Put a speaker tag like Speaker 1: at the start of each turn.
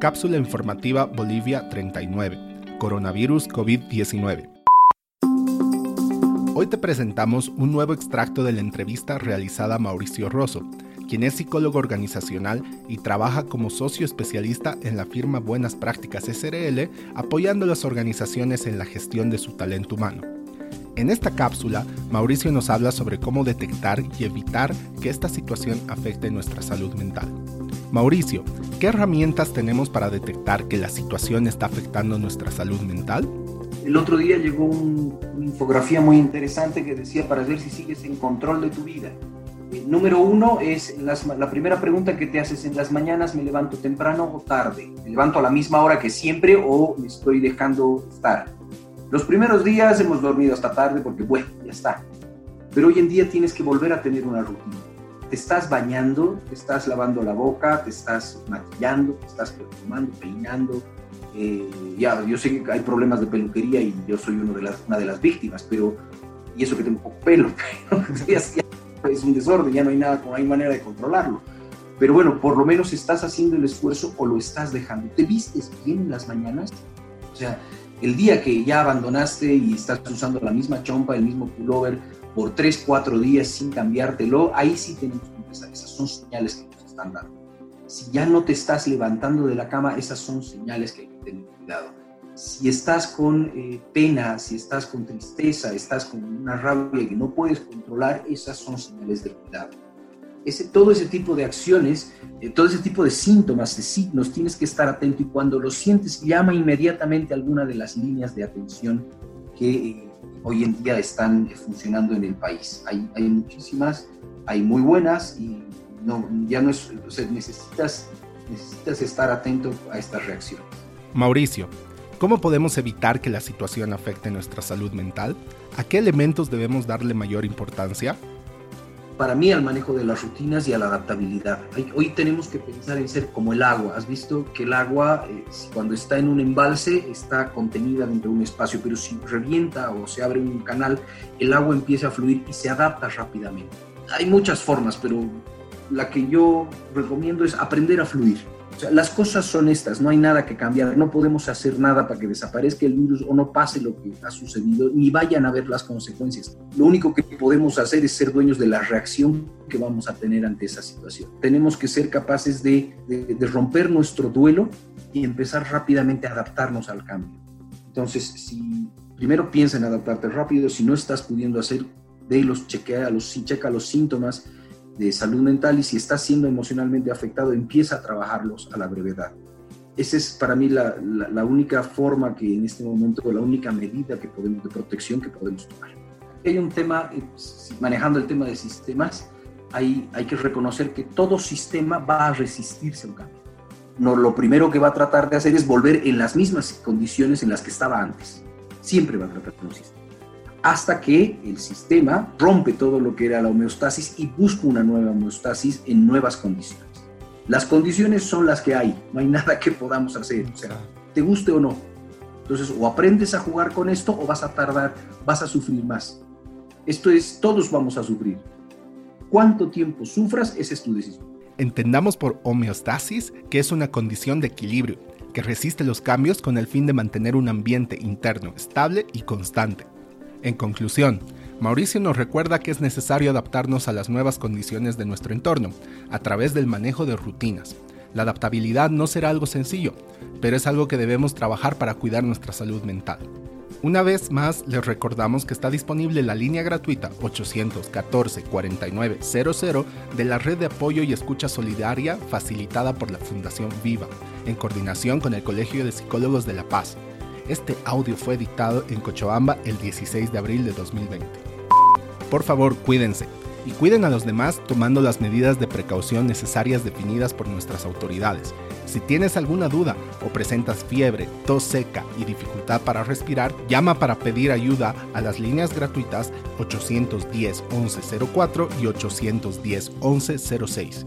Speaker 1: Cápsula informativa Bolivia 39. Coronavirus COVID-19. Hoy te presentamos un nuevo extracto de la entrevista realizada a Mauricio Rosso, quien es psicólogo organizacional y trabaja como socio especialista en la firma Buenas Prácticas SRL, apoyando a las organizaciones en la gestión de su talento humano. En esta cápsula, Mauricio nos habla sobre cómo detectar y evitar que esta situación afecte nuestra salud mental. Mauricio, ¿qué herramientas tenemos para detectar que la situación está afectando nuestra salud mental?
Speaker 2: El otro día llegó una infografía muy interesante que decía para ver si sigues en control de tu vida. Eh, número uno es la primera pregunta que te haces en las mañanas, ¿me levanto temprano o tarde? ¿Me levanto a la misma hora que siempre o me estoy dejando estar? Los primeros días hemos dormido hasta tarde porque, bueno, ya está. Pero hoy en día tienes que volver a tener una rutina. Te estás bañando, te estás lavando la boca, te estás maquillando, te estás perfumando, peinando. Eh, ya, yo sé que hay problemas de peluquería y yo soy uno de las, una de las víctimas, pero, y eso que tengo poco pelo, es un desorden, ya no hay nada, no hay manera de controlarlo. Pero bueno, por lo menos estás haciendo el esfuerzo o lo estás dejando. ¿Te vistes bien en las mañanas? O sea, el día que ya abandonaste y estás usando la misma chompa, el mismo pullover por 3, 4 días sin cambiártelo, ahí sí tenemos que empezar. Esas son señales que nos están dando. Si ya no te estás levantando de la cama, esas son señales que hay que tener cuidado. Si estás con eh, pena, si estás con tristeza, estás con una rabia que no puedes controlar, esas son señales de cuidado. Ese, todo ese tipo de acciones, eh, todo ese tipo de síntomas, de signos, tienes que estar atento y cuando lo sientes, llama inmediatamente a alguna de las líneas de atención que eh, hoy en día están funcionando en el país. Hay, hay muchísimas, hay muy buenas y no, ya no es, necesitas, necesitas estar atento a estas reacciones.
Speaker 1: Mauricio, ¿Cómo podemos evitar que la situación afecte nuestra salud mental? ¿A qué elementos debemos darle mayor importancia?
Speaker 2: Para mí al manejo de las rutinas y a la adaptabilidad. Hoy tenemos que pensar en ser como el agua. Has visto que el agua eh, cuando está en un embalse está contenida dentro de un espacio, pero si revienta o se abre un canal, el agua empieza a fluir y se adapta rápidamente. Hay muchas formas, pero la que yo recomiendo es aprender a fluir las cosas son estas, no hay nada que cambiar, no podemos hacer nada para que desaparezca el virus o no pase lo que ha sucedido, ni vayan a ver las consecuencias. Lo único que podemos hacer es ser dueños de la reacción que vamos a tener ante esa situación. Tenemos que ser capaces de, de romper nuestro duelo y empezar rápidamente a adaptarnos al cambio. Entonces, si primero piensa en adaptarte rápido, si no estás pudiendo hacer, de los chequea los, checa los síntomas, de salud mental y si está siendo emocionalmente afectado, empieza a trabajarlos a la brevedad. Esa es para mí la, la, única forma que en este momento, la única medida que podemos, de protección que podemos tomar. Hay un tema, eh, manejando el tema de sistemas, hay, hay que reconocer que todo sistema va a resistirse a un cambio. No, lo primero que va a tratar de hacer es volver en las mismas condiciones en las que estaba antes. Siempre va a tratar de un sistema hasta que el sistema rompe todo lo que era la homeostasis y busca una nueva homeostasis en nuevas condiciones. Las condiciones son las que hay, no hay nada que podamos hacer, o sea, te guste o no. Entonces, o aprendes a jugar con esto o vas a tardar, vas a sufrir más. Esto es, todos vamos a sufrir. ¿Cuánto tiempo sufras? Esa es tu decisión.
Speaker 1: Entendamos por homeostasis que es una condición de equilibrio que resiste los cambios con el fin de mantener un ambiente interno estable y constante. En conclusión, Mauricio nos recuerda que es necesario adaptarnos a las nuevas condiciones de nuestro entorno a través del manejo de rutinas. La adaptabilidad no será algo sencillo, pero es algo que debemos trabajar para cuidar nuestra salud mental. Una vez más, les recordamos que está disponible la línea gratuita 814 4900 de la red de apoyo y escucha solidaria facilitada por la Fundación Viva, en coordinación con el Colegio de Psicólogos de La Paz este audio fue editado en Cochabamba el 16 de abril de 2020. Por favor, cuídense y cuiden a los demás tomando las medidas de precaución necesarias definidas por nuestras autoridades. Si tienes alguna duda o presentas fiebre, tos seca y dificultad para respirar, llama para pedir ayuda a las líneas gratuitas 810 1104 y 810 1106.